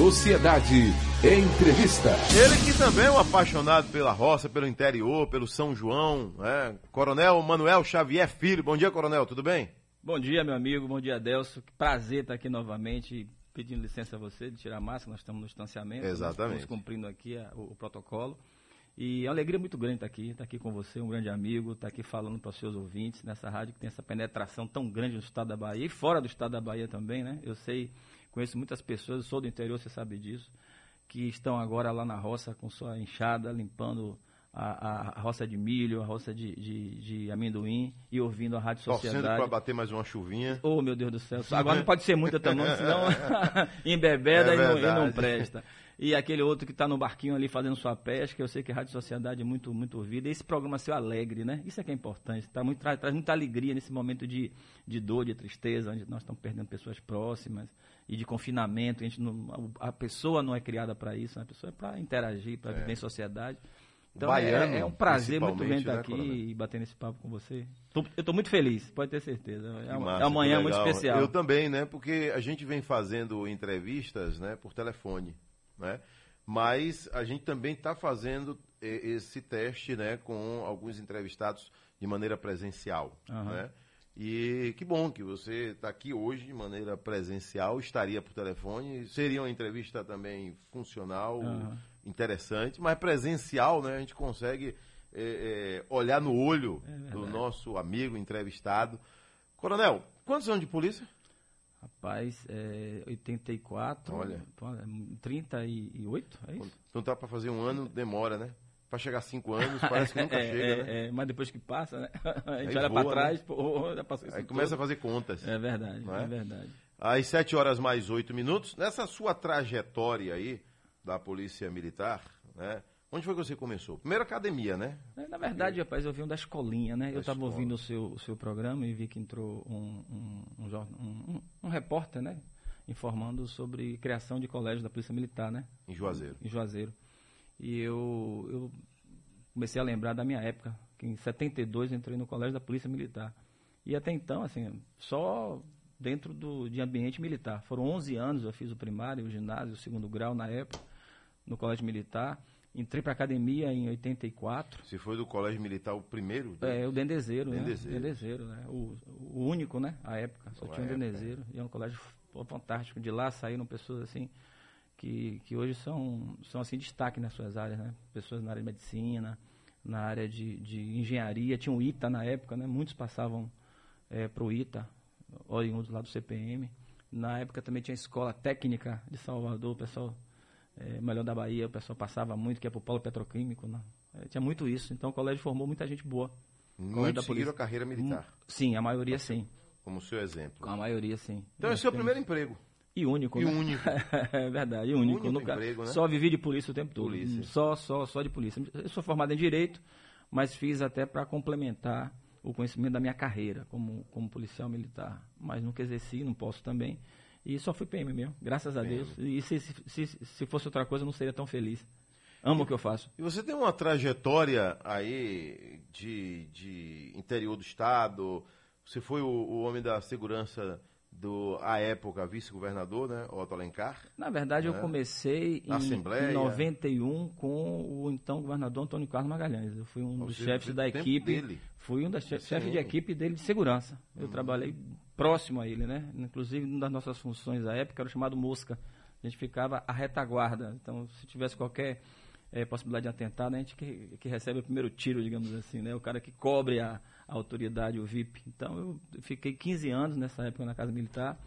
Sociedade. Entrevista. Ele que também é um apaixonado pela roça, pelo interior, pelo São João, né? Coronel Manuel Xavier Filho. Bom dia, Coronel, tudo bem? Bom dia, meu amigo. Bom dia, Adelso. Que prazer estar aqui novamente. Pedindo licença a você de tirar a máscara, nós estamos no distanciamento. Exatamente. Estamos cumprindo aqui a, o, o, protocolo. E é uma alegria muito grande estar aqui, estar aqui com você, um grande amigo, estar aqui falando para os seus ouvintes nessa rádio que tem essa penetração tão grande no estado da Bahia e fora do estado da Bahia também, né? Eu sei, conheço muitas pessoas, sou do interior, você sabe disso, que estão agora lá na roça com sua enxada, limpando a, a, roça de milho, a roça de, de, de amendoim e ouvindo a Rádio Sociedade. Torcendo para bater mais uma chuvinha. Oh, meu Deus do céu. Agora não pode ser muita também, senão embebeda é e, não, e não presta. E aquele outro que está no barquinho ali fazendo sua pesca, eu sei que a Rádio Sociedade é muito, muito ouvida. E esse programa seu alegre, né? Isso é que é importante. Tá muito, traz, traz muita alegria nesse momento de, de dor, de tristeza, onde nós estamos perdendo pessoas próximas e de confinamento. A, gente não, a pesua não é criada para isso, né? a pessoa é para interagir, para é. viver em sociedade. Então Baiano, é, é, um prazer muito grande estar né, aqui e bater nesse papo com você. Tô, eu estou muito feliz, pode ter certeza. É, massa, é amanhã muito especial. Eu também, né? Porque a gente vem fazendo entrevistas né, por telefone, né? Mas a gente também está fazendo esse teste né, com alguns entrevistados de maneira presencial. Uhum. Né? E que bom que você está aqui hoje de maneira presencial, estaria por telefone, seria uma entrevista também funcional, uhum interessante, mas presencial, né? A gente consegue é, é, olhar no olho é do nosso amigo entrevistado. Coronel, quantos anos de polícia? Rapaz, é 84, Olha. 38, é isso? Então tá para fazer um ano, demora, né? Para chegar a cinco anos, parece que nunca é, chega, é, né? É, mas depois que passa, né? A gente Aí olha para né? trás, né? pô, já passou isso Aí começa a fazer contas. É verdade, é? é verdade. Às sete horas mais oito minutos, nessa sua trajetória aí, da Polícia Militar, né? Onde foi que você começou? Primeiro academia, né? É, na verdade, rapaz, eu vim da escolinha, né? Da eu estava ouvindo o seu, o seu programa e vi que entrou um, um, um, um, repórter, né? Informando sobre criação de colégio da Polícia Militar, né? Em Juazeiro. Em Juazeiro. E eu, eu comecei a lembrar da minha época, que em 72 entrei no colégio da Polícia Militar. E até então, assim, só dentro do, de ambiente militar. Foram 11 anos, eu fiz o primário, o ginásio, o segundo grau na época, no colégio militar. Entrei para academia em 84. Você foi do colégio militar o primeiro? É, o Dendezeiro, Dendezeiro. né? Dendezeiro, né? O, o único, né? A época, só tinha o Dendezeiro. E é um colégio fantástico. De lá saíram pessoas assim que, que hoje são, são assim destaque nas suas áreas, né? Pessoas na área de medicina, na área de, de engenharia. Tinha o ITA na época, né? Muitos passavam é, para o ITA, oriundos lá do CPM. Na época também tinha a escola técnica de Salvador, o pessoal é, melhor da Bahia, o pessoal passava muito, que é para o polo petroquímico. Né? É, tinha muito isso. Então o colégio formou muita gente boa. Muitos seguiram a carreira militar. Hum, sim, a maioria sim. Como seu exemplo. A maioria sim. Então esse é o primeiro emprego. E único, e né? único. é verdade, e único. único Nunca, emprego, né? Só vivi de polícia o tempo todo. Polícia. Só, só, só de polícia. Eu sou formado em Direito, mas fiz até para complementar o conhecimento da minha carreira como, como policial militar. Mas nunca exerci, não posso também. E só fui PM mesmo, graças a. Deus. E se, se, se, fosse outra coisa, eu não seria tão feliz. Amo e, o que eu faço. E você tem uma trajetória aí de, de interior do Estado. Você foi o, o homem da segurança do, à época, vice-governador, né, Otto Alencar. Na verdade, né? eu comecei Na em, Assembleia. em 91 com o então governador Antônio Carlos Magalhães. Eu fui um Você dos chefes da equipe. Dele. Fui um dos chefes de equipe dele de segurança. Eu uhum. trabalhei próximo a ele, né? Inclusive, uma das nossas funções à época era o chamado mosca. A gente ficava à retaguarda. Então, se tivesse qualquer é, possibilidade de atentado, a gente que, que, recebe o primeiro tiro, digamos assim, né? O cara que cobre a, a, autoridade, o VIP. Então, eu fiquei 15 anos nessa época na Casa Militar,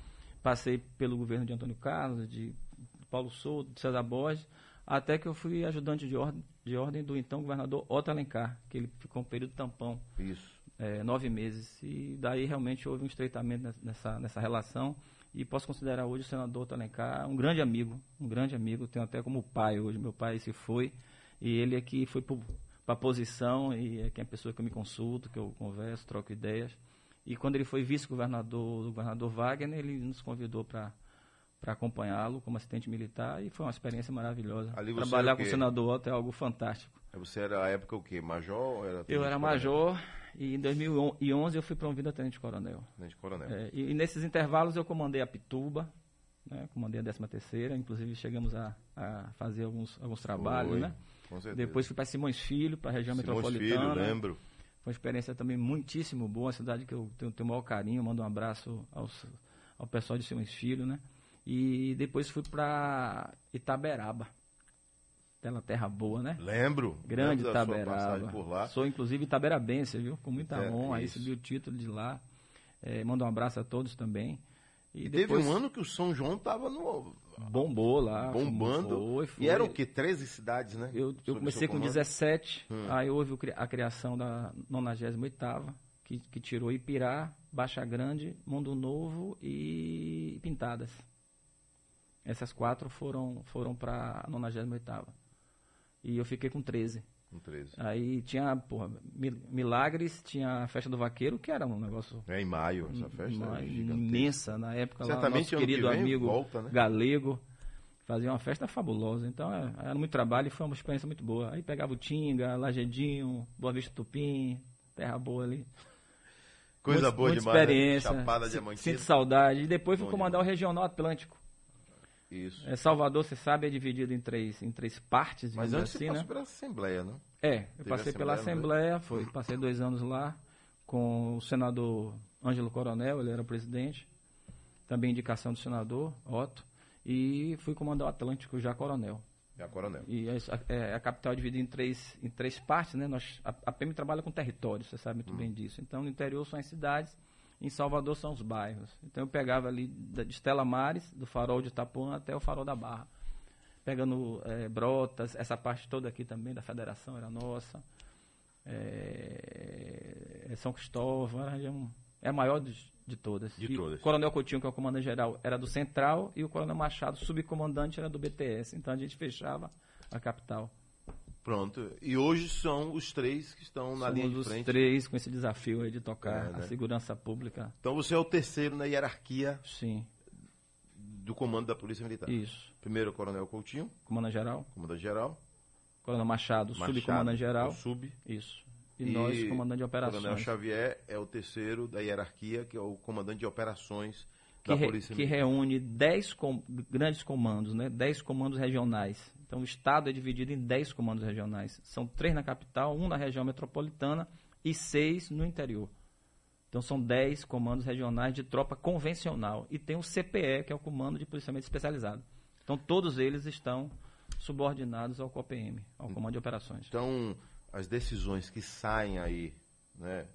passei pelo governo de Antônio Carlos, de Paulo Souto, de César Borges, até que eu fui ajudante de ordem, de ordem do então governador Otto Alencar, que ele ficou um período tampão. Isso. É, nove meses. E daí realmente houve um estreitamento nessa, nessa relação. E posso considerar hoje o senador Talencar um grande amigo, um grande amigo, tenho até como pai hoje. Meu pai se foi e ele aqui foi para a posição e é quem é a pessoa que eu me consulto, que eu converso, troco ideias. E quando ele foi vice-governador do governador Wagner, ele nos convidou para para acompanhá-lo como assistente militar e foi uma experiência maravilhosa. Trabalhar com o senador Otto é algo fantástico. Você era a época o quê? Major? Era eu era major e em 2011 eu fui promovido a tenente coronel. Tenente coronel. É, e, e, nesses intervalos eu comandei a Pituba, né? comandei a 13 terceira, inclusive chegamos a, a, fazer alguns, alguns trabalhos, Foi, né? Depois fui para Simões Filho, para a região Simões metropolitana. Filho, lembro. Foi uma experiência também muitíssimo boa, uma cidade que eu tenho, tenho o maior carinho, mando um abraço aos, ao pessoal de Simões Filho, né? E depois fui para Itaberaba. Aquela terra boa, né? Lembro. Grande Itaberaba. Por lá. Sou inclusive itaberabense, viu? Com muita é, honra. Isso. Recebi o título de lá. É, mando um abraço a todos também. E, e depois... teve um ano que o São João estava no. Bombou lá. Bombando. Foi, foi. E eram o quê? 13 cidades, né? Eu, eu comecei com 17, hum. aí houve a criação da 98 que, que tirou Ipirá, Baixa Grande, Mundo Novo e Pintadas. Essas quatro foram, foram para a 98 E eu fiquei com 13. Com 13. Aí tinha, porra, Milagres, tinha a Festa do Vaqueiro, que era um negócio... É em maio, essa festa uma, imensa na época. Certamente lá, nosso querido amigo volta, né? Galego fazia uma festa fabulosa. Então é, era muito trabalho e foi uma experiência muito boa. Aí pegava o Tinga, Lagedinho, Boa Vista Tupim, terra boa ali. Coisa muito, boa muita demais. Né? experiência. Né? Chapada Sinto saudade. E depois fui comandar demais. o Regional Atlântico. Isso. É, Salvador, você sabe, é dividido em três, em três partes. Mas antes assim, você passou né? pela Assembleia, não? É, eu Teve passei pela Assembleia, foi, passei dois anos lá com o senador Ângelo Coronel, ele era presidente. Também indicação do senador Otto. E fui comandar o Atlântico já Coronel. Já Coronel. E a, é, a capital é dividida em três, em três partes, né? Nós, a, a PM trabalha com território, você sabe muito hum. bem disso. Então, no interior são as cidades em Salvador são os bairros. Então eu pegava ali de Estela Mares, do farol de Itapuã até o farol da Barra. Pegando é, Brotas, essa parte toda aqui também da federação era nossa. É, São Cristóvão, é a maior de, de todas. De todas. O Coronel Coutinho, que é o comandante geral, era do Central e o Coronel Machado, subcomandante, era do BTS. Então a gente fechava a capital. Pronto. E hoje são os três que estão na Somos linha de frente. os três com esse desafio aí de tocar é, né? a segurança pública. Então você é o terceiro na hierarquia Sim. do comando da Polícia Militar. Isso. Primeiro o Coronel Coutinho. Comandante geral. Comandante geral. Coronel Machado, Machado subcomandante geral. Sub. Isso. E, e nós, comandante de operações. Coronel Xavier é o terceiro da hierarquia, que é o comandante de operações da que Polícia Militar. Que reúne dez com, grandes comandos, né? dez comandos regionais então, o Estado é dividido em 10 comandos regionais. São três na capital, um na região metropolitana e seis no interior. Então, são 10 comandos regionais de tropa convencional. E tem o CPE, que é o Comando de Policiamento Especializado. Então, todos eles estão subordinados ao COPM, ao Comando de Operações. Então, as decisões que saem aí, né,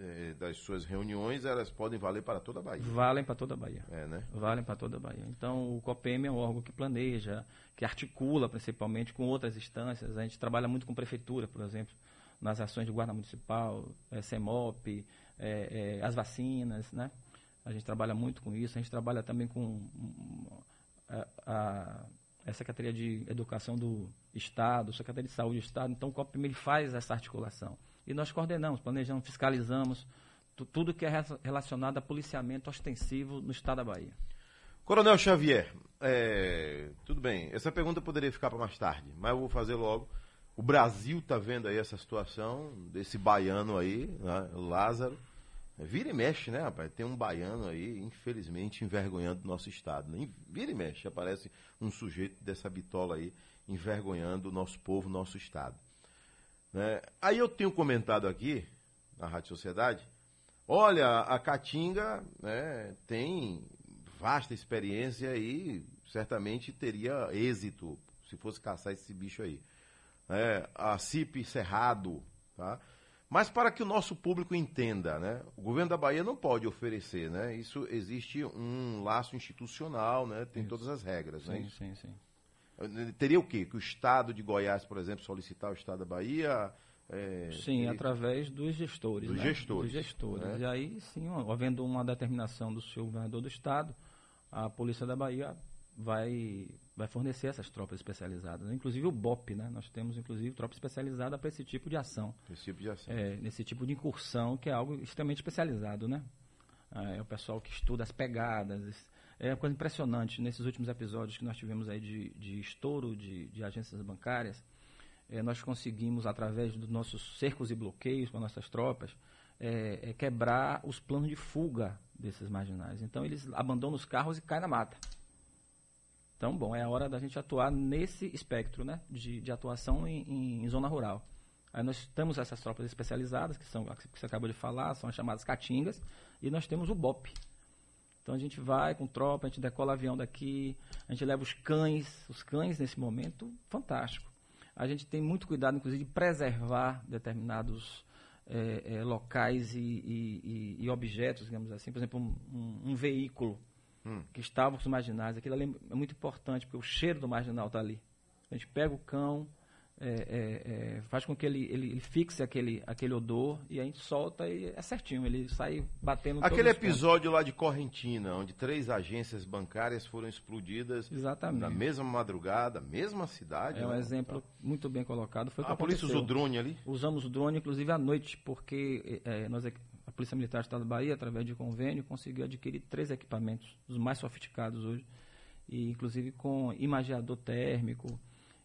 eh, das suas reuniões, elas podem valer para toda a Bahia. Valem para toda a Bahia. É, né? Valem para toda a Bahia. Então, o COPEM é um órgão que planeja, que articula principalmente com outras instâncias. A gente trabalha muito com prefeitura, por exemplo, nas ações de guarda municipal, é, CEMOP, é, é, as vacinas, né? A gente trabalha muito com isso. A gente trabalha também com a, a, a Secretaria de Educação do Estado, Secretaria de Saúde do Estado. Então, o COPEM ele faz essa articulação e nós coordenamos, planejamos, fiscalizamos tudo que é relacionado a policiamento ostensivo no estado da Bahia. Coronel Xavier, é, tudo bem, essa pergunta poderia ficar para mais tarde, mas eu vou fazer logo. O Brasil está vendo aí essa situação desse baiano aí, né, Lázaro. Vira e mexe, né, rapaz? Tem um baiano aí, infelizmente, envergonhando o nosso Estado. Né? Vira e mexe, aparece um sujeito dessa bitola aí, envergonhando o nosso povo, nosso Estado. Né? Aí eu tenho comentado aqui, na Rádio Sociedade, olha, a Caatinga né, tem vasta experiência e certamente teria êxito se fosse caçar esse bicho aí. É, a CIP Cerrado, tá? Mas para que o nosso público entenda, né? O governo da Bahia não pode oferecer, né? Isso existe um laço institucional, né? Tem Isso. todas as regras, sim, né? Sim, sim. Teria o quê? Que o Estado de Goiás, por exemplo, solicitar o Estado da Bahia? É, sim, teria... através dos gestores. Dos né? gestores. Dos gestores. Né? E aí, sim, havendo uma determinação do seu governador do Estado, a Polícia da Bahia vai, vai fornecer essas tropas especializadas. Inclusive o BOP, né? Nós temos, inclusive, tropa especializada para esse tipo de ação. Esse tipo de ação. É, nesse tipo de incursão, que é algo extremamente especializado, né? É o pessoal que estuda as pegadas, é uma coisa impressionante. Nesses últimos episódios que nós tivemos aí de, de estouro de, de agências bancárias, é, nós conseguimos, através dos nossos cercos e bloqueios com nossas tropas, é, é, quebrar os planos de fuga desses marginais. Então, eles abandonam os carros e caem na mata. Então, bom, é a hora da gente atuar nesse espectro né, de, de atuação em, em, zona rural. Aí nós temos essas tropas especializadas, que são que você acabou de falar, são as chamadas caatingas, e nós temos o BOP. Então a gente vai com tropa, a gente decola avião daqui, a gente leva os cães, os cães nesse momento, fantástico. A gente tem muito cuidado, inclusive, de preservar determinados é, é, locais e, e, e, objetos, digamos assim. Por exemplo, um, um, um veículo hum. que estava com os marginais. Aquilo ali é muito importante, porque o cheiro do marginal está ali. A gente pega o cão, é, é, é, faz com que ele, ele, ele, fixe aquele, aquele odor e a gente solta e é certinho, ele sai batendo Aquele episódio lá de Correntina, onde três agências bancárias foram explodidas Exatamente. na mesma madrugada, mesma cidade. É um né? exemplo muito bem colocado. Foi a polícia usou drone ali? Usamos o drone, inclusive à noite, porque é, nós, a Polícia Militar do Estado da Bahia, através de convênio, conseguiu adquirir três equipamentos, os mais sofisticados hoje, e inclusive com imageador térmico,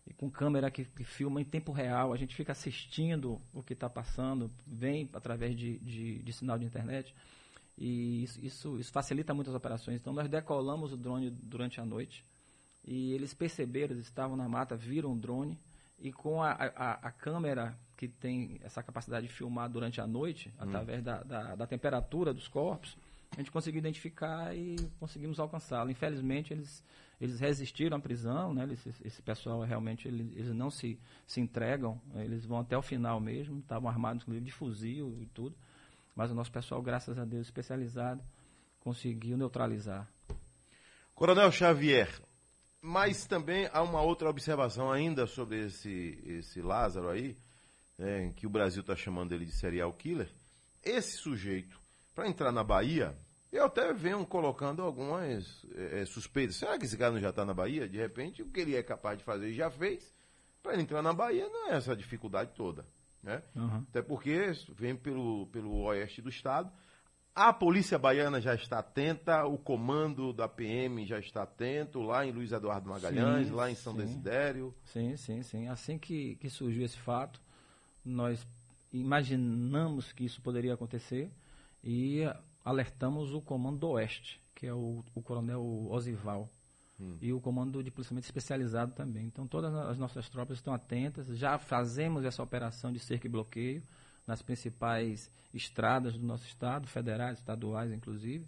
e com câmera que, que, filma em tempo real, a gente fica assistindo o que está passando, vem através de, de, de, sinal de internet, e isso, isso, isso facilita muitas operações. Então, nós decolamos o drone durante a noite, e eles perceberam, eles estavam na mata, viram o drone, e com a, a, a câmera que tem essa capacidade de filmar durante a noite, hum. através da, da, da temperatura dos corpos, a gente conseguiu identificar e conseguimos alcançá-lo. Infelizmente, eles, eles resistiram à prisão, né? Esse pessoal realmente eles, eles não se, se entregam, eles vão até o final mesmo, estavam armados inclusive de fuzil e tudo, mas o nosso pessoal, graças a Deus, especializado, conseguiu neutralizar. Coronel Xavier, mas também há uma outra observação ainda sobre esse, esse Lázaro aí, né, que o Brasil está chamando ele de serial killer. Esse sujeito para entrar na Bahia, eu até venho colocando algumas é, suspeitas. Será que esse cara não já está na Bahia? De repente, o que ele é capaz de fazer, ele já fez. Para ele entrar na Bahia não é essa dificuldade toda. Né? Uhum. Até porque vem pelo, pelo oeste do estado. A polícia baiana já está atenta, o comando da PM já está atento, lá em Luiz Eduardo Magalhães, sim, lá em São sim. Desidério. Sim, sim, sim. Assim que, que surgiu esse fato, nós imaginamos que isso poderia acontecer e alertamos o Comando do Oeste, que é o, o Coronel Osival, hum. e o Comando de Policiamento Especializado também. Então, todas as nossas tropas estão atentas, já fazemos essa operação de cerco e bloqueio nas principais estradas do nosso estado, federais, estaduais, inclusive,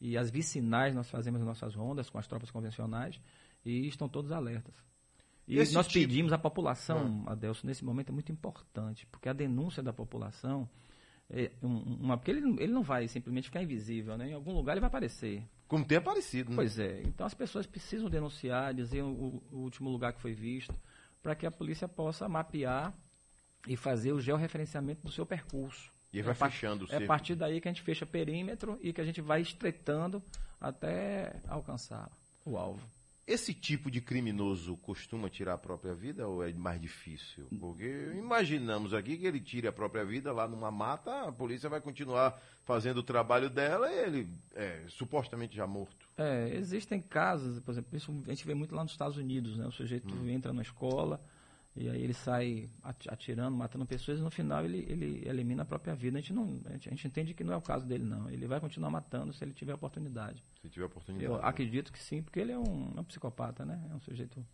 e as vicinais nós fazemos as nossas rondas com as tropas convencionais e estão todos alertas. E Esse nós tipo... pedimos à população, ah. Adelson, nesse momento é muito importante, porque a denúncia da população uma, porque ele, ele não vai simplesmente ficar invisível, né? Em algum lugar ele vai aparecer. Como tem aparecido, né? Pois é. Então as pessoas precisam denunciar, dizer o, o último lugar que foi visto, para que a polícia possa mapear e fazer o georreferenciamento do seu percurso. E vai é fechando o É a partir daí que a gente fecha perímetro e que a gente vai estreitando até alcançar o alvo. Esse tipo de criminoso costuma tirar a própria vida ou é mais difícil? Porque imaginamos aqui que ele tire a própria vida lá numa mata, a polícia vai continuar fazendo o trabalho dela e ele é supostamente já morto. É, existem casos, por exemplo, isso a gente vê muito lá nos Estados Unidos, né? O sujeito hum. entra na escola, e aí ele sai atirando, matando pessoas e no final ele, ele elimina a própria vida. A gente, não, a gente, a, gente, entende que não é o caso dele, não. Ele vai continuar matando se ele tiver oportunidade. Se tiver oportunidade. Eu né? acredito que sim, porque ele é um, é um psicopata, né? É um sujeito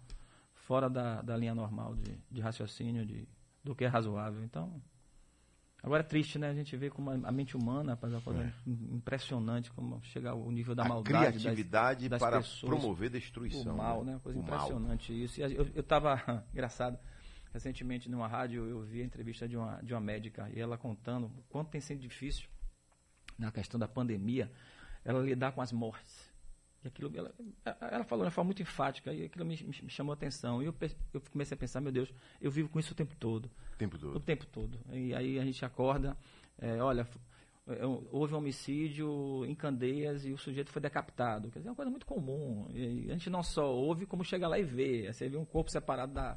fora da, da linha normal de, de raciocínio, de, do que é razoável. Então, agora é triste, né? A gente vê como a, mente humana, rapaz, é impressionante, como chega ao nível da a maldade. criatividade das, das para pessoas, promover destruição. O mal, né? né? Uma coisa o impressionante mal. isso. E eu estava, engraçado, Recentemente, numa rádio, eu vi a entrevista de uma, de uma médica e ela contando o quanto tem sido difícil na questão da pandemia ela lidar com as mortes. E aquilo, ela, ela falou de uma forma muito enfática e aquilo me, me, chamou a atenção. E eu, eu comecei a pensar, meu Deus, eu vivo com isso o tempo todo. O tempo todo. O tempo todo. E aí a gente acorda, é, olha, é, houve um homicídio em Candeias e o sujeito foi decapitado. Quer dizer, é uma coisa muito comum. E a gente não só ouve, como chega lá e vê. Você vê um corpo separado da,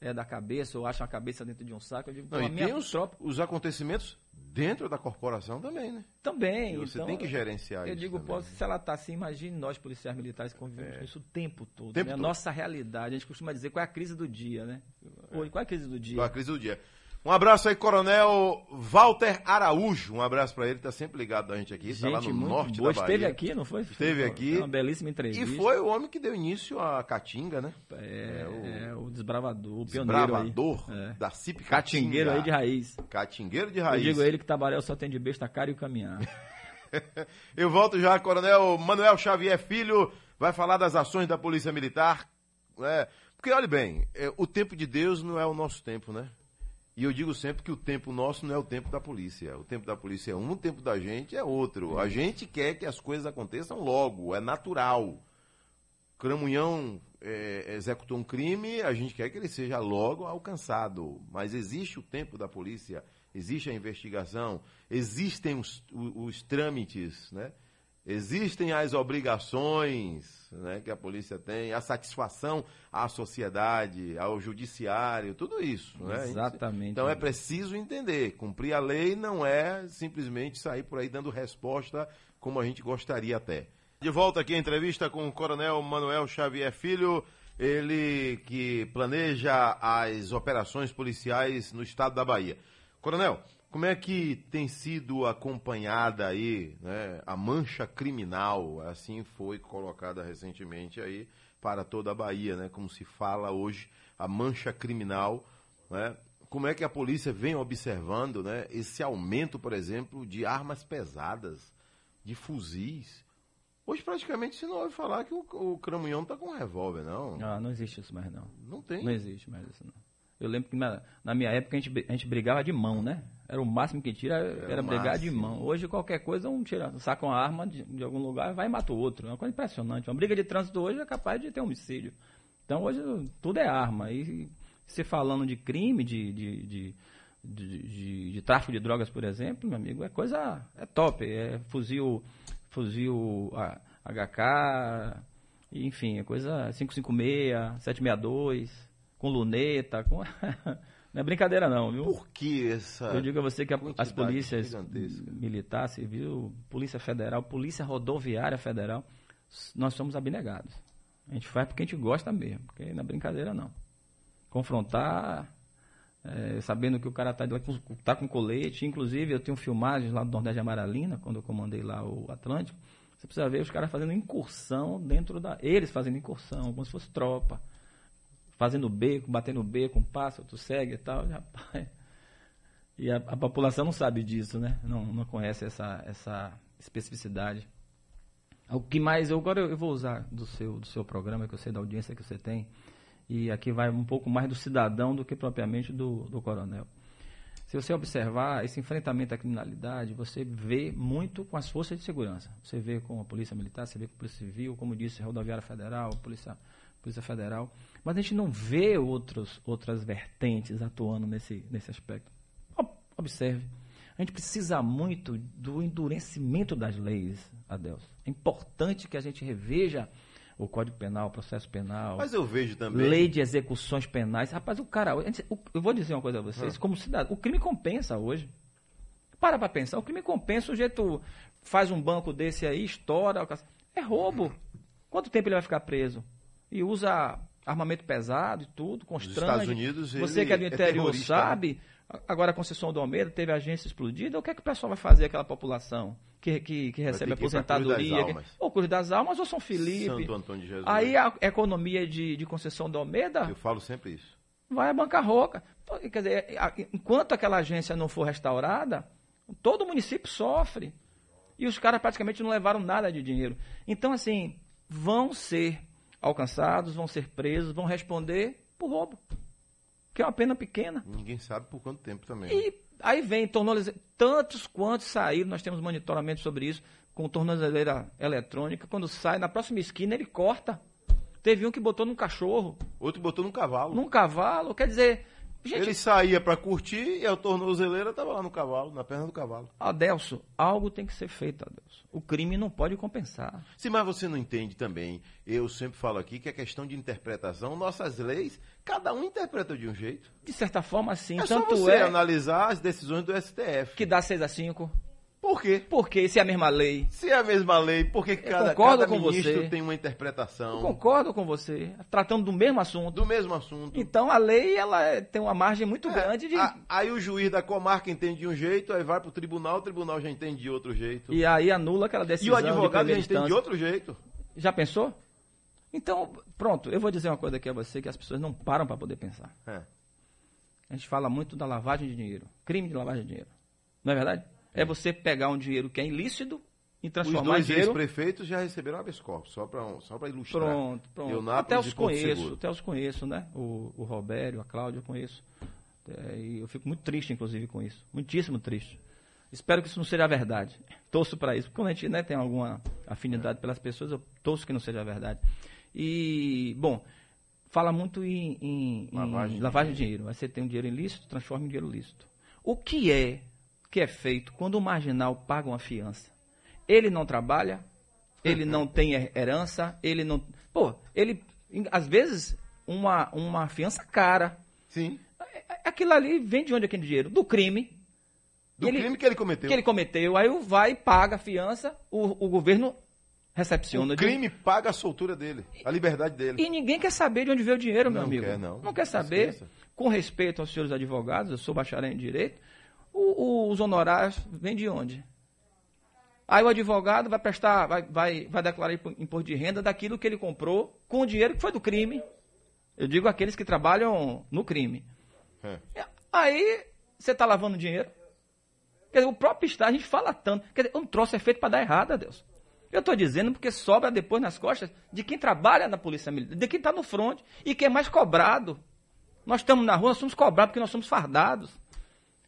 é da cabeça ou acha a cabeça dentro de um saco. Eu digo, Não, e tem os, tropa... os acontecimentos dentro da corporação também, né? Também. E você então, tem que gerenciar eu isso. Eu digo, também, se ela está assim, imagine nós policiais militares convivemos é. com isso o tempo todo. Tempo né? todo. A nossa realidade. A gente costuma dizer qual é a crise do dia, né? Ou, qual é a crise do dia? Qual é a crise do dia? Um abraço aí, Coronel Walter Araújo. Um abraço para ele, tá sempre ligado a gente aqui. Gente, tá lá no norte boa. da Bahia. Esteve aqui, não foi? Esteve aqui. uma belíssima entrevista. E foi o homem que deu início à Caatinga, né? É, é, o, é o, desbravador, o pioneiro desbravador aí. da CIP Catingueiro aí de raiz. Catingueiro de raiz. Eu digo ele que trabalhou só tem de besta, cara e o caminhar. Eu volto já, Coronel Manuel Xavier Filho vai falar das ações da Polícia Militar. Né? Porque, olhe bem, é, o tempo de Deus não é o nosso tempo, né? E eu digo sempre que o tempo nosso não é o tempo da polícia. O tempo da polícia é um, o tempo da gente é outro. A gente quer que as coisas aconteçam logo, é natural. Cramunhão é, executou um crime, a gente quer que ele seja logo alcançado. Mas existe o tempo da polícia, existe a investigação, existem os, os, os trâmites, né? Existem as obrigações né, que a polícia tem, a satisfação à sociedade, ao judiciário, tudo isso. Né? Exatamente. Então é preciso entender. Cumprir a lei não é simplesmente sair por aí dando resposta como a gente gostaria até. De volta aqui a entrevista com o Coronel Manuel Xavier Filho, ele que planeja as operações policiais no estado da Bahia. Coronel, como é que tem sido acompanhada aí né, a mancha criminal? Assim foi colocada recentemente aí para toda a Bahia, né? Como se fala hoje, a mancha criminal, né? Como é que a polícia vem observando, né? Esse aumento, por exemplo, de armas pesadas, de fuzis. Hoje praticamente você não ouve falar que o, o Cramunhão está com um revólver, não. Ah, não existe isso mais não. Não tem? Não existe mais isso não. Eu lembro que na, na, minha época a gente, a gente brigava de mão, né? Era o máximo que tira, era, era brigar máximo. de mão. Hoje qualquer coisa, um tira, saca uma arma de, de algum lugar vai e mata o outro. É uma coisa impressionante. Uma briga de trânsito hoje é capaz de ter homicídio. Então hoje tudo é arma. E se falando de crime, de, de, de, de, de tráfico de drogas, por exemplo, meu amigo, é coisa. é top. É fuzil, fuzil HK, enfim, é coisa 556, 762 com luneta, com. não é brincadeira não, viu? Por que essa. Eu digo a você que a, as polícias militar, civil, polícia federal, polícia rodoviária federal, nós somos abnegados. A gente faz porque a gente gosta mesmo, porque não é brincadeira não. Confrontar, é, sabendo que o cara está tá com colete, inclusive eu tenho filmagens lá do Nordeste de Amaralina, quando eu comandei lá o Atlântico, você precisa ver os caras fazendo incursão dentro da. Eles fazendo incursão, como se fosse tropa fazendo beco, batendo beco, um passo, outro segue e tal. Rapaz. E a, a, população não sabe disso, né? Não, não conhece essa, essa especificidade. O que mais, eu, agora eu vou usar do seu, do seu programa, que eu sei da audiência que você tem, e aqui vai um pouco mais do cidadão do que propriamente do, do coronel. Se você observar esse enfrentamento à criminalidade, você vê muito com as forças de segurança. Você vê com a Polícia Militar, você vê com a Polícia Civil, como disse, Rodoviária Federal, Polícia Polícia Federal, mas a gente não vê outros, outras vertentes atuando nesse, nesse aspecto. Observe, a gente precisa muito do endurecimento das leis, Adelson. É importante que a gente reveja o Código Penal, o processo penal. Mas eu vejo também. Lei de execuções penais. Rapaz, o cara. Eu vou dizer uma coisa a vocês, ah. como cidadão. O crime compensa hoje. Para para pensar. O crime compensa. O jeito faz um banco desse aí, estoura. É roubo. Quanto tempo ele vai ficar preso? E usa armamento pesado e tudo, constrange. Nos Estados Unidos, Você que é do é interior é sabe, agora a concessão do Almeida teve agência explodida, o que é que o pessoal vai fazer aquela população que, que, que recebe aposentadoria? Que, ou Cruz das Almas ou São Felipe. Santo Antônio de Jesus. Aí a economia de, de concessão do Almeida... Eu falo sempre isso. Vai à bancarrota. Quer dizer, enquanto aquela agência não for restaurada, todo o município sofre. E os caras praticamente não levaram nada de dinheiro. Então, assim, vão ser alcançados, vão ser presos, vão responder por roubo. Que é uma pena pequena. Ninguém sabe por quanto tempo também. E aí vem tornozeleira. Tantos quantos saíram, nós temos monitoramento sobre isso, com tornozeleira eletrônica. Quando sai, na próxima esquina ele corta. Teve um que botou num cachorro. Outro botou num cavalo. Num cavalo. Quer dizer, Gente, ele saía para curtir e a tornozeleira estava lá no cavalo, na perna do cavalo. Adelso, algo tem que ser feito, Adelso. O crime não pode compensar. Sim, mas você não entende também. Eu sempre falo aqui que é questão de interpretação. Nossas leis, cada um interpreta de um jeito. De certa forma, sim. É Tanto só você é analisar as decisões do STF. Que dá 6 a 5. Por quê? Porque se é a mesma lei. Se é a mesma lei, porque cada, concordo cada com ministro você. tem uma interpretação. Eu concordo com você. Tratando do mesmo assunto. Do mesmo assunto. Então a lei ela é- tem uma margem muito É, grande de. a- aí o juiz da comarca entende de um jeito, aí vai pro tribunal, o tribunal já entende de outro jeito. E aí anula aquela E decisão. o advogado de já entende de outro jeito. Já pensou? Então, pronto, eu vou dizer uma coisa aqui a você que as pessoas não param para poder pensar. É. A gente fala muito da lavagem de dinheiro, crime de lavagem de dinheiro. Não é verdade? É você pegar um dinheiro que é ilícito e Os transformar em dois dinheiro. ex-prefeitos já receberam habeas corpus, só para só ilustrar. Pronto, pronto. Leonápolis até os conheço, até os conheço, né? O, o Robério, a Cláudia, eu conheço. É, e eu fico muito triste, inclusive, com isso. Muitíssimo triste. Espero que isso não seja verdade. Torço para isso. Porque quando a gente né, tem alguma afinidade pelas pessoas, eu torço que não seja verdade. E, bom, fala muito em, em- em Lavagem de lavagem de dinheiro. Aí você tem um dinheiro ilícito, transforma em dinheiro lícito. O que é que é feito quando o marginal paga uma fiança? Ele não trabalha, ele não tem her- herança, ele não. Pô, ele. Às vezes, uma, uma fiança cara. Sim. É- Aquilo ali vem de onde aquele dinheiro? Do crime. Do Ele- crime que ele cometeu. Que ele cometeu. Aí o vai, paga a fiança, o, o governo recepciona. O de- crime paga a soltura dele, a liberdade dele. E ninguém quer saber de onde veio o dinheiro, meu Não amigo. quer, não. Não quer saber. Esqueça. Com respeito aos senhores advogados, eu sou bacharel em direito, o- os honorários vêm de onde? Aí o advogado vai prestar, vai, vai, vai declarar impo- imposto de renda daquilo que ele comprou com o dinheiro que foi do crime. Eu digo aqueles que trabalham no crime. É. Aí você está lavando dinheiro. Quer dizer, o próprio Estado, a gente fala tanto. Quer dizer, um troço é feito para dar errado, Deus. Eu estou dizendo porque sobra depois nas costas de quem trabalha na Polícia Militar, de quem está no front e quem é mais cobrado. Nós estamos na rua, nós somos cobrados porque nós somos fardados.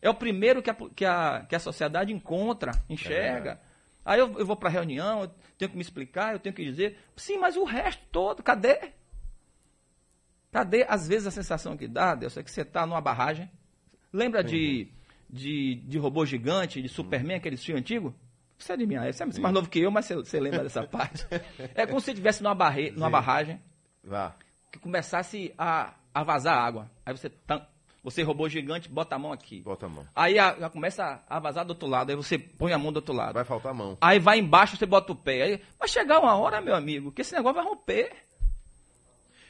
É o primeiro que a, que a, que a sociedade encontra, enxerga. Aí eu, eu vou para a reunião, eu tenho que me explicar, eu tenho que dizer. Sim, mas o resto todo, cadê? Cadê? Às vezes a sensação que dá, Deus, é que você está numa barragem. Lembra de, de, de robô gigante, de Superman, aquele filme antigo? Você é de você é mais novo que eu, mas você, você lembra dessa parte. É como se você estivesse numa, barre, numa Sim. barragem Vá. que começasse a, a vazar água. Aí você, tam- você robô gigante, bota a mão aqui. Bota a mão. Aí a- já começa a vazar do outro lado, aí você põe a mão do outro lado. Vai faltar a mão. Aí vai embaixo, você bota o pé. Aí vai chegar uma hora, meu amigo, que esse negócio vai romper.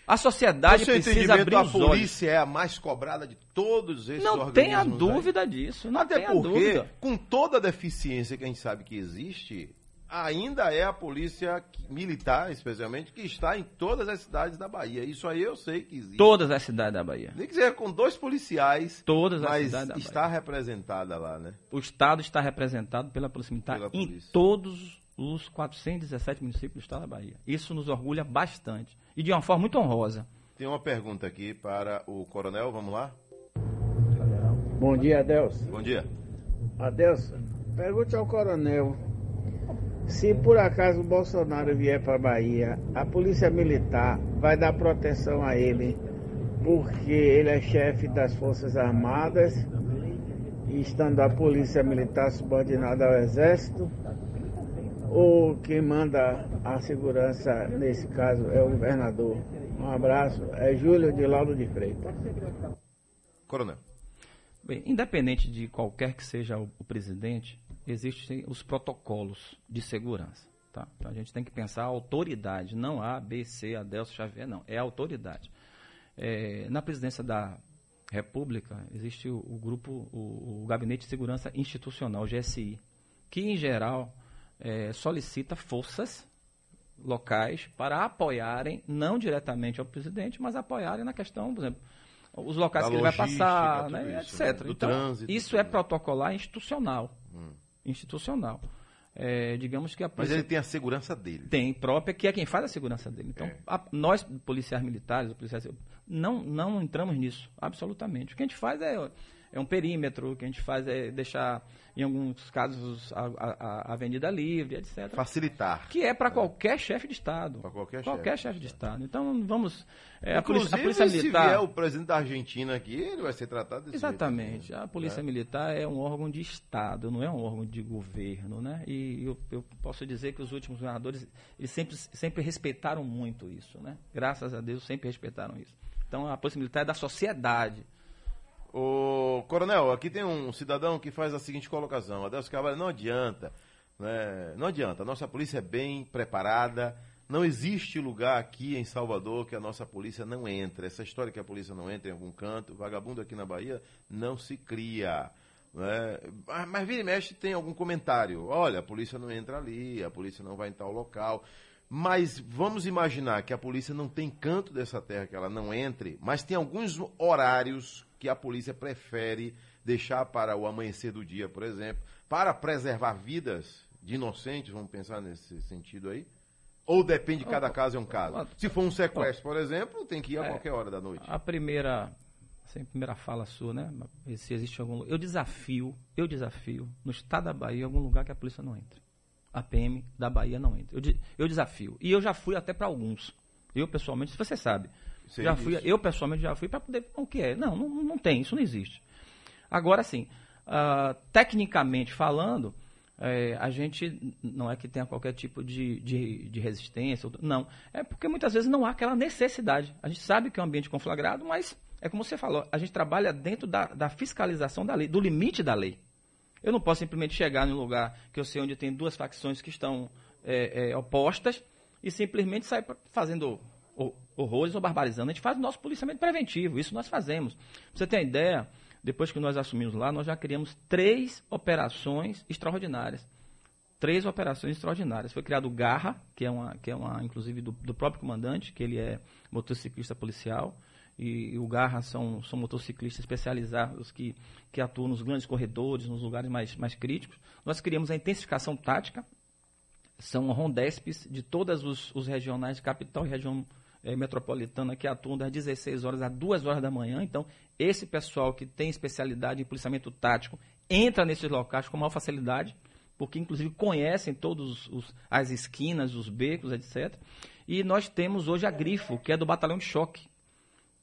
A sociedade No seu precisa abrir a os olhos. polícia é a mais cobrada de todos esses Não tenha aí? dúvida disso. Não Até porque, dúvida. com toda a deficiência que a gente sabe que existe, ainda é a polícia militar, especialmente, que está em todas as cidades da Bahia. Isso aí eu sei que existe. Todas as cidades da Bahia. Nem que seja com dois policiais, Todas as cidades da está representada lá, né? O Estado está representado pela Polícia Militar Pela em polícia. todos os 417 municípios do Estado da Bahia. Isso nos orgulha bastante. E de uma forma muito honrosa. Tem uma pergunta aqui para o coronel, vamos lá? Bom dia, Adelson. Bom dia. Adelson, pergunte ao coronel se por acaso o Bolsonaro vier para Bahia, a polícia militar vai dar proteção a ele, porque ele é chefe das Forças Armadas e estando a polícia militar subordinada ao Exército, ou quem manda a segurança nesse caso é o governador. Um abraço, é Júlio de Laudo de Freitas. Coronel. Bem, independente de qualquer que seja o, o presidente, existem os protocolos de segurança. Tá? Então a gente tem que pensar a autoridade, não A, B, C, Adelso Xavier, não. É a autoridade. É, na presidência da República, existe o, o grupo, o, o Gabinete de Segurança Institucional, GSI, que, em geral, é, solicita forças locais para apoiarem, não diretamente ao presidente, mas apoiarem na questão, por exemplo, os locais Da que ele vai passar, né, isso, né? etc. Do então, trânsito, isso é protocolar institucional. Hum. Institucional. É, digamos que a Mas polícia ele tem a segurança dele. tem própria, que é quem faz a segurança dele. Então, É. a- nós, policiais militares, policiais, não, não entramos nisso, absolutamente. O que a gente faz é, é um perímetro, que a gente faz é deixar, em alguns casos, a, a- a avenida livre, etc. Facilitar. Que é para qualquer chefe de Estado. Pra qualquer Qualquer chefe. chefe de Estado. Então, vamos. é, a, polícia, a polícia se militar. vier o presidente da Argentina aqui, ele vai ser tratado desse Exatamente. jeito. A Polícia É. Militar é um órgão de Estado, não é um órgão de governo, né? E eu, eu posso dizer que os últimos governadores, eles sempre, sempre respeitaram muito isso, né? Graças a Deus, sempre respeitaram isso. Então, a Polícia Militar é da sociedade. O Coronel, aqui tem um cidadão que faz a seguinte colocação. Adelso Carvalho, não adianta. Né? Não adianta. A nossa polícia é bem preparada. Não existe lugar aqui em Salvador que a nossa polícia não entre. Essa história que a polícia não entra em algum canto, vagabundo aqui na Bahia, não se cria. Né? Mas vira e mexe tem algum comentário. Olha, a polícia não entra ali, a polícia não vai em tal local. Mas vamos imaginar que a polícia não tem canto dessa terra que ela não entre, mas tem alguns horários que a polícia prefere deixar para o amanhecer do dia, por exemplo, para preservar vidas de inocentes, vamos pensar nesse sentido aí? Ou depende de cada caso é um caso? Se for um sequestro, por exemplo, tem que ir a é, qualquer hora da noite. A primeira, assim, a primeira fala sua, né? Se existe algum eu desafio, eu desafio no estado da Bahia algum lugar que a polícia não entre a PM da Bahia não entra. Eu, eu desafio. E eu já fui até para alguns. Eu, pessoalmente, você sabe. já fui, eu, pessoalmente, já fui para poder. O que é? Não, não, não tem, isso não existe. Agora, sim, uh, tecnicamente falando, é, a gente não é que tenha qualquer tipo de, de, de, resistência, não. É porque muitas vezes não há aquela necessidade. A gente sabe que é um ambiente conflagrado, mas é como você falou, a gente trabalha dentro da, da fiscalização da lei, do limite da lei. Eu não posso simplesmente chegar em um lugar que eu sei onde tem duas facções que estão é, é, opostas e simplesmente sair fazendo horrores ou barbarizando. A gente faz o nosso policiamento preventivo, isso nós fazemos. Pra você uma ideia, depois que nós assumimos lá, nós já criamos três operações extraordinárias. Três operações extraordinárias. Foi criado o Garra, que é uma, que é uma inclusive, do, do próprio comandante, que ele é motociclista policial e, e o Garra são, são motociclistas especializados que, que atuam nos grandes corredores, nos lugares mais, mais críticos. Nós criamos a intensificação tática, são rondespes de todos os, os regionais capital e região é, metropolitana que atuam das 16 horas às 2 horas da manhã. Então, esse pessoal que tem especialidade em policiamento tático entra nesses locais com maior facilidade, porque inclusive conhecem todas as esquinas, os becos, etc. E nós temos hoje a Grifo, que é do batalhão de choque,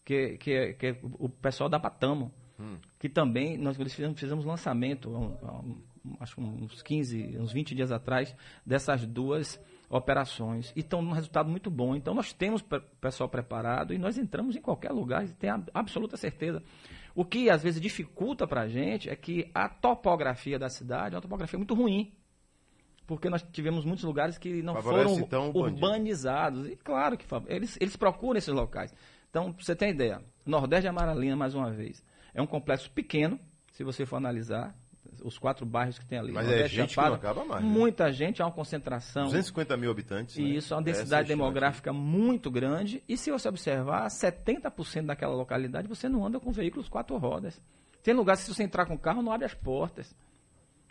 que, que, é, que é o pessoal da Patamo, hum. que também nós fizemos, fizemos lançamento, um, um, acho uns 15, uns 20 dias atrás, dessas duas operações. E estão num resultado muito bom. Então nós temos pessoal preparado e nós entramos em qualquer lugar e tem absoluta certeza. O que às vezes dificulta para a gente é que a topografia da cidade é uma topografia muito ruim porque nós tivemos muitos lugares que não Favorece, foram então, urbanizados. E claro que eles, eles procuram esses locais. Então, pra você ter ideia, Nordeste de Amaralina, mais uma vez, é um complexo pequeno, se você for analisar, os quatro bairros que tem ali. Mas é Nordeste é gente Chapada, que não acaba mais. Né? Muita gente, há uma concentração. 250 mil habitantes. E né? isso, é uma densidade demográfica muito grande. E se você observar, 70% daquela localidade você não anda com veículos quatro rodas. Tem lugares que se você entrar com carro, não abre as portas.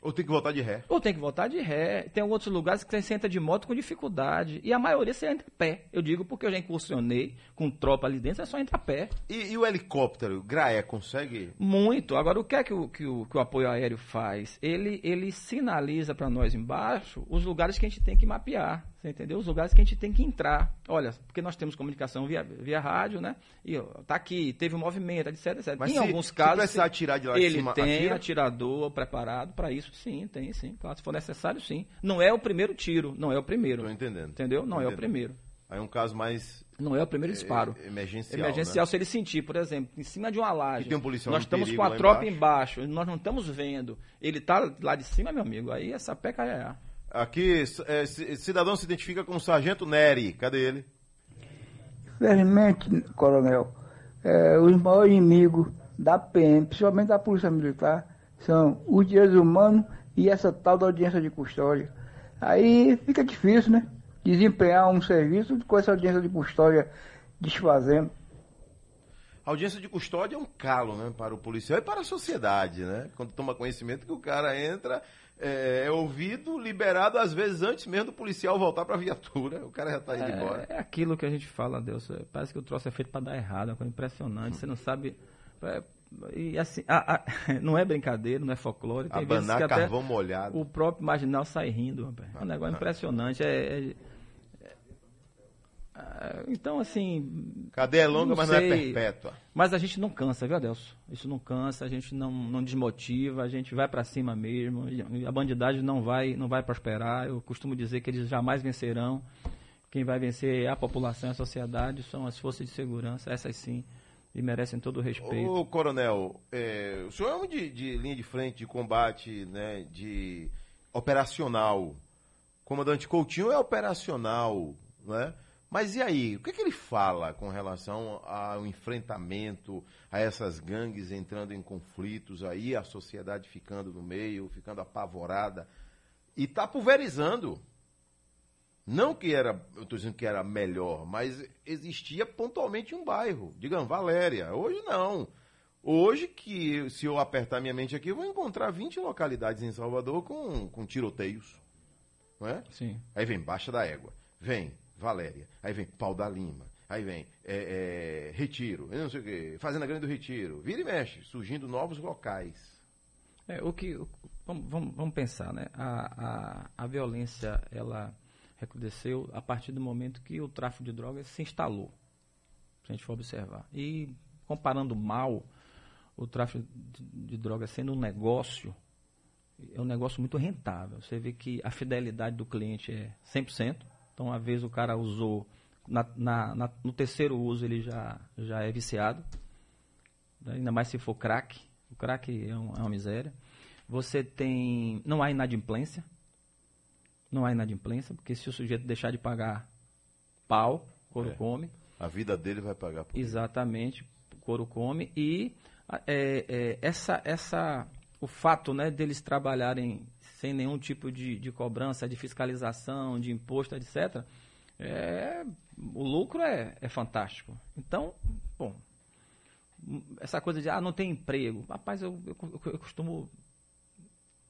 Ou tem que voltar de ré. Ou tem que voltar de ré. Tem outros lugares que você entra de moto com dificuldade. E a maioria você entra a pé. Eu digo porque eu já incursionei com tropa ali dentro, é só entrar a pé. E, e o helicóptero, o Graé, consegue? Muito. Agora, o que é que o, que o, que o apoio aéreo faz? Ele, ele sinaliza para nós embaixo os lugares que a gente tem que mapear. Entendeu? Os lugares que a gente tem que entrar. Olha, porque nós temos comunicação via, via rádio, né? E ó, tá aqui, teve um movimento, etc, etc. Mas em se, alguns casos. Se precisar atirar de lá ele de cima, tem atira? atirador preparado para isso, sim, tem, sim. Claro, se for necessário, sim. Não é o primeiro tiro, não é o primeiro. Estou entendendo. Entendeu? Não Tô é o primeiro. Aí é um caso mais. Não é o primeiro disparo. É, emergencial. Emergencial, né? se ele sentir, por exemplo, em cima de uma laje. tem um policial nós estamos com a tropa embaixo. embaixo. nós não estamos vendo. Ele está lá de cima, meu amigo. Aí essa peca é. Aqui, é, cidadão se identifica como Sargento Nery. Cadê ele? Infelizmente, coronel, é, os maiores inimigos da PM, principalmente da Polícia Militar, são os direitos humanos e essa tal da audiência de custódia. Aí fica difícil, né? Desempenhar um serviço com essa audiência de custódia desfazendo. A audiência de custódia é um calo, né, para o policial e para a sociedade, né? Quando toma conhecimento que o cara entra é, é, ouvido, liberado, às vezes antes mesmo do policial voltar para a viatura. O cara já está indo é, embora. É aquilo que a gente fala, Deus. É, parece que o troço é feito para dar errado, é uma coisa impressionante. Você não sabe. É, e assim, a, a, não é brincadeira, não é folclore. Tem vezes que carvão molhado. O próprio marginal sai rindo. Rapaz. É um negócio impressionante. é, é ah, então, assim. Cadeia é longa, mas sei. não é perpétua. Mas a gente não cansa, viu, Adelso? Isso não cansa, a gente não, não desmotiva, a gente vai para cima mesmo. A bandidagem não vai, não vai prosperar. Eu costumo dizer que eles jamais vencerão. Quem vai vencer é a população, a sociedade, são as forças de segurança, essas sim. e merecem todo o respeito. Ô, coronel, é, o senhor é um de, de linha de frente, de combate, né, de operacional. O comandante Coutinho é operacional, né? Mas e aí, o que, é que ele fala com relação ao enfrentamento a essas gangues entrando em conflitos aí, a sociedade ficando no meio, ficando apavorada e está pulverizando? Não que era, eu estou dizendo que era melhor, mas existia pontualmente um bairro, digamos, Valéria. Hoje não. Hoje que, se eu apertar minha mente aqui, eu vou encontrar 20 localidades em Salvador com, com tiroteios. Não é? Sim. Aí vem Baixa da Égua, vem Valéria, aí vem Pau da Lima, aí vem é, é, Retiro, não sei o quê, Fazenda Grande do Retiro. Vira e mexe, surgindo novos locais. É, o que, vamos, vamos, vamos pensar, né? A, a, a violência, ela recrudesceu a partir do momento que o tráfico de drogas se instalou, se a gente for observar. E comparando mal o tráfico de, de drogas sendo um negócio, é um negócio muito rentável. Você vê que a fidelidade do cliente é 100%. Então, às vezes, o cara usou, na, na, na, no terceiro uso ele já, já é viciado. Ainda mais se for crack. O crack é, um, é uma miséria. Você tem. Não há inadimplência não há inadimplência, porque se o sujeito deixar de pagar pau, couro é. come. A vida dele vai pagar por Exatamente, couro come. E é, é, essa, essa, o fato né, deles trabalharem sem nenhum tipo de, de cobrança, de fiscalização, de imposto, etc., é, o lucro é, é fantástico. Então, bom, essa coisa de, ah, não tem emprego. Rapaz, eu, eu, eu costumo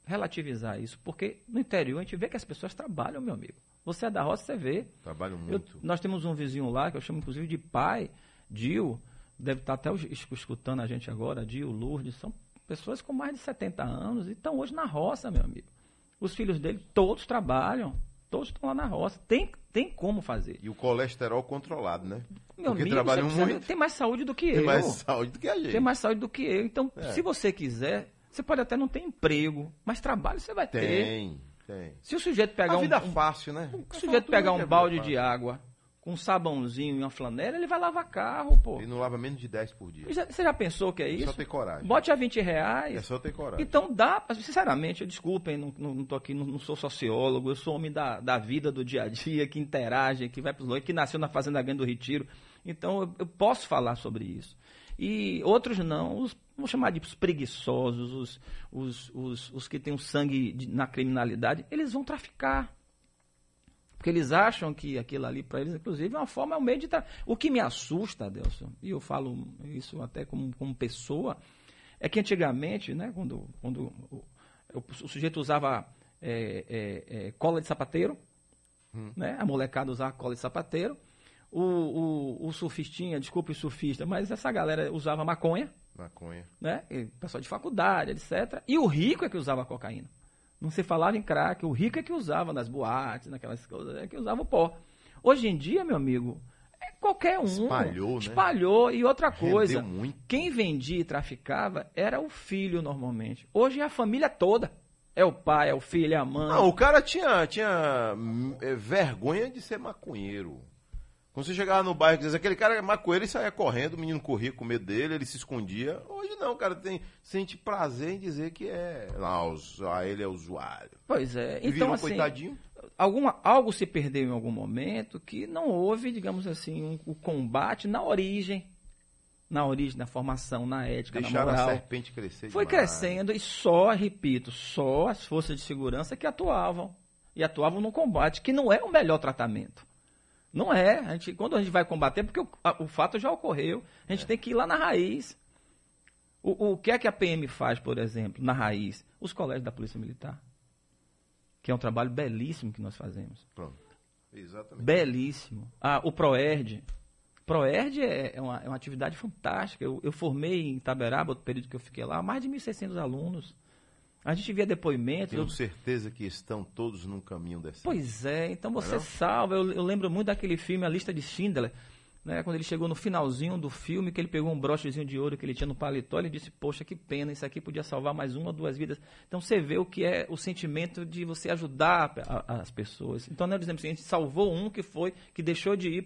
relativizar isso, porque no interior a gente vê que as pessoas trabalham, meu amigo. Você é da roça, você vê. Trabalham muito. Eu, nós temos um vizinho lá, que eu chamo inclusive de pai, Dio, deve estar até escutando a gente agora, Dio, Lourdes, são pessoas com mais de 70 anos e estão hoje na roça, meu amigo. Os filhos dele todos trabalham, todos estão lá na roça. Tem, tem como fazer. E o colesterol controlado, né? Meu Porque amigo, trabalham muito. Tem mais saúde do que tem eu. Tem mais saúde do que a gente. Tem mais saúde do que eu. Então, é. se você quiser, você pode até não ter emprego, mas trabalho você vai tem, ter. Tem, tem. Se o sujeito pegar a vida um, fácil, né? O sujeito pegar um balde de água, com um sabãozinho e uma flanela, ele vai lavar carro, pô. Ele não lava menos de 10 por dia. Você já pensou que é isso? É só ter coragem. Bote a 20 reais. É só ter coragem. Então dá, sinceramente, desculpem, não, não, não tô aqui, não, não, sou sociólogo, eu sou homem da, da vida, do dia a dia, que interage, que vai para os que nasceu na Fazenda Grande do Retiro. Então eu, eu posso falar sobre isso. E outros não, os vamos chamar de os preguiçosos, os, os, os, os que têm o sangue de, na criminalidade, eles vão traficar. Porque eles acham que aquilo ali, para eles, inclusive, é uma forma, é um meio de. Tra... O que me assusta, Adelson, e eu falo isso até como, como pessoa, é que antigamente, né, quando, quando o, o, o sujeito usava é, é, é, cola de sapateiro, hum. né, a molecada usava cola de sapateiro, o, o, o surfistinha, desculpe o surfista, mas essa galera usava maconha. Maconha. Né? E pessoal de faculdade, etc. E o rico é que usava cocaína. Não se falava em crack, o rico é que usava nas boates, naquelas coisas, é que usava o pó. Hoje em dia, meu amigo, é qualquer um. Espalhou, né? Espalhou. E outra coisa, quem vendia e traficava era o filho normalmente. Hoje é a família toda. É o pai, é o filho, é a mãe. Não, o cara tinha, tinha é, vergonha de ser maconheiro. Quando você chegava no bairro e dizia, aquele cara é maconheiro, ele saía correndo, o menino corria com medo dele, ele se escondia. Hoje não, o cara tem, sente prazer em dizer que é. Não, ele é usuário. Pois é. Então, Virou, assim, coitadinho. Alguma, algo se perdeu em algum momento que não houve, digamos assim, um, o combate na origem. Na origem, na formação, na ética, Deixaram na moral. a serpente crescer Foi demais. crescendo e só, repito, só as forças de segurança que atuavam. E atuavam no combate, que não é o melhor tratamento. Não é. A gente, quando a gente vai combater, porque o, a, o fato já ocorreu, a gente é. tem que ir lá na raiz. O, o que é que a PM faz, por exemplo, na raiz? Os colégios da Polícia Militar. Que é um trabalho belíssimo que nós fazemos. Pronto. Exatamente. Belíssimo. Ah, o ProERD. ProERD é, é, uma, é uma atividade fantástica. Eu, eu formei em Taberaba, outro período que eu fiquei lá, mais de 1.600 alunos. A gente via depoimentos. Tenho eu... certeza que estão todos num caminho desse. Pois é, então você é salva. Eu, eu, lembro muito daquele filme A Lista de Schindler, né, quando ele chegou no finalzinho do filme, que ele pegou um brochezinho de ouro que ele tinha no paletó, ele disse: Poxa, que pena, isso aqui podia salvar mais uma ou duas vidas. Então você vê o que é o sentimento de você ajudar a, a, as pessoas. Então, nós dizemos assim: a gente salvou um que foi, que deixou de ir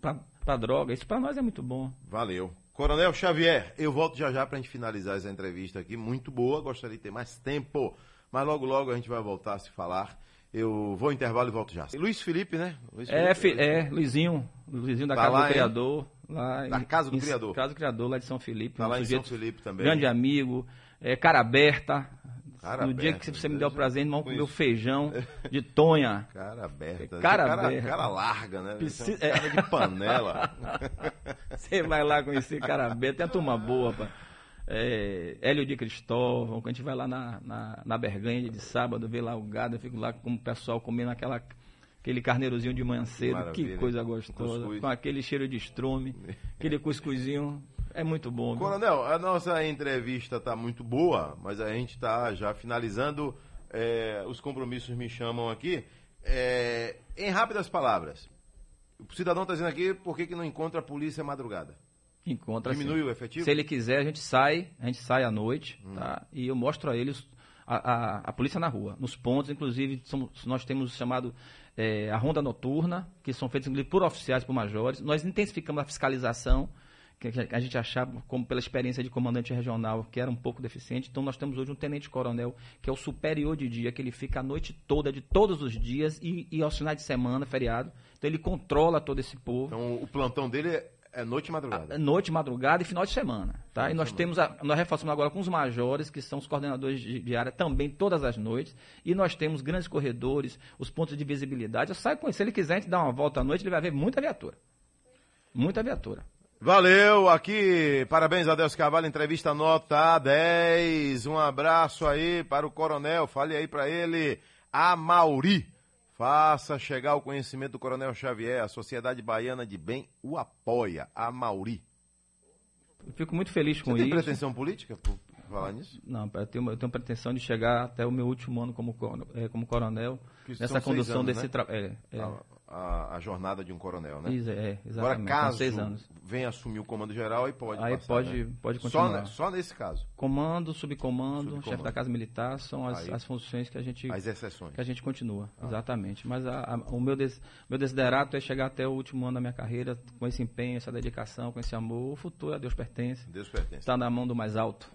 para a droga. Isso para nós é muito bom. Valeu. Coronel Xavier, eu volto já já para a gente finalizar essa entrevista aqui, muito boa, gostaria de ter mais tempo, mas logo logo a gente vai voltar a se falar. Eu vou ao intervalo e volto já. Luiz Felipe, né? Luiz é, Felipe, é, é, Luizinho, Luizinho da tá Casa lá, do Criador. Lá da Casa do em, Criador. Casa do Criador, lá de São Felipe. Tá lá em São Felipe também. Grande amigo, é, cara aberta, Cara no aberta, dia que você me deu o prazer, irmão, comer o feijão de tonha. Cara aberta. Cara, cara aberta. Cara larga, né? É. Cara de panela. você vai lá conhecer cara aberta. Tem a turma boa, pá. É, Hélio de Cristóvão, quando a gente vai lá na, na, na Berganha de sábado, vê lá o gado, eu fico lá com o pessoal comendo aquela, aquele carneirozinho de manhã cedo, Maravilha. que coisa gostosa, Cuscuz. com aquele cheiro de estrume, aquele cuscuzinho é muito bom. Viu? Coronel, a nossa entrevista está muito boa, mas a gente está já finalizando. É, os compromissos me chamam aqui. É, em rápidas palavras, o cidadão está dizendo aqui por que, que não encontra a polícia madrugada? Encontra Diminui sim. o efetivo? Se ele quiser, a gente sai, a gente sai à noite, hum. tá? E eu mostro a eles a, a, a, polícia na rua. Nos pontos, inclusive, somos, nós temos chamado é, a ronda noturna, que são feitas por oficiais, por majores. Nós intensificamos a fiscalização que a gente achava, como pela experiência de comandante regional, que era um pouco deficiente. Então, nós temos hoje um tenente-coronel, que é o superior de dia, que ele fica a noite toda, de todos os dias, e, e aos finais de semana, feriado. Então, ele controla todo esse povo. Então, o plantão dele é é noite e madrugada. A, noite, madrugada e final de semana. Tá? e nós temos a, nós reforçamos agora com os majores, que são os coordenadores de, de, área, também todas as noites. E nós temos grandes corredores, os pontos de visibilidade. Eu saio com ele. Se ele quiser a gente dar uma volta à noite, ele vai ver muita viatura. Muita viatura. Valeu, aqui, parabéns a Deus Carvalho, entrevista nota 10, um abraço aí para o coronel, fale aí para ele, a Mauri, faça chegar o conhecimento do coronel Xavier, a Sociedade Baiana de Bem o apoia, a Mauri. Eu fico muito feliz com Você isso. tem pretensão política por falar nisso? Não, eu tenho, eu tenho pretensão de chegar até o meu último ano como, é, como coronel, nessa condução anos, desse né? trabalho. É, é a, a, jornada de um coronel, né? Isso, é, exatamente. Agora, caso venha assumir o comando geral, aí pode Aí passar, pode, né? pode continuar. Só, só, nesse caso. Comando, subcomando, subcomando. chefe da Casa Militar, são as, aí, as funções que a gente... As exceções. Que a gente continua, ah. exatamente. Mas a, o meu, des, meu desiderato é chegar até o último ano da minha carreira com esse empenho, essa dedicação, com esse amor. O futuro a Deus pertence. Deus pertence. Está na mão do mais alto.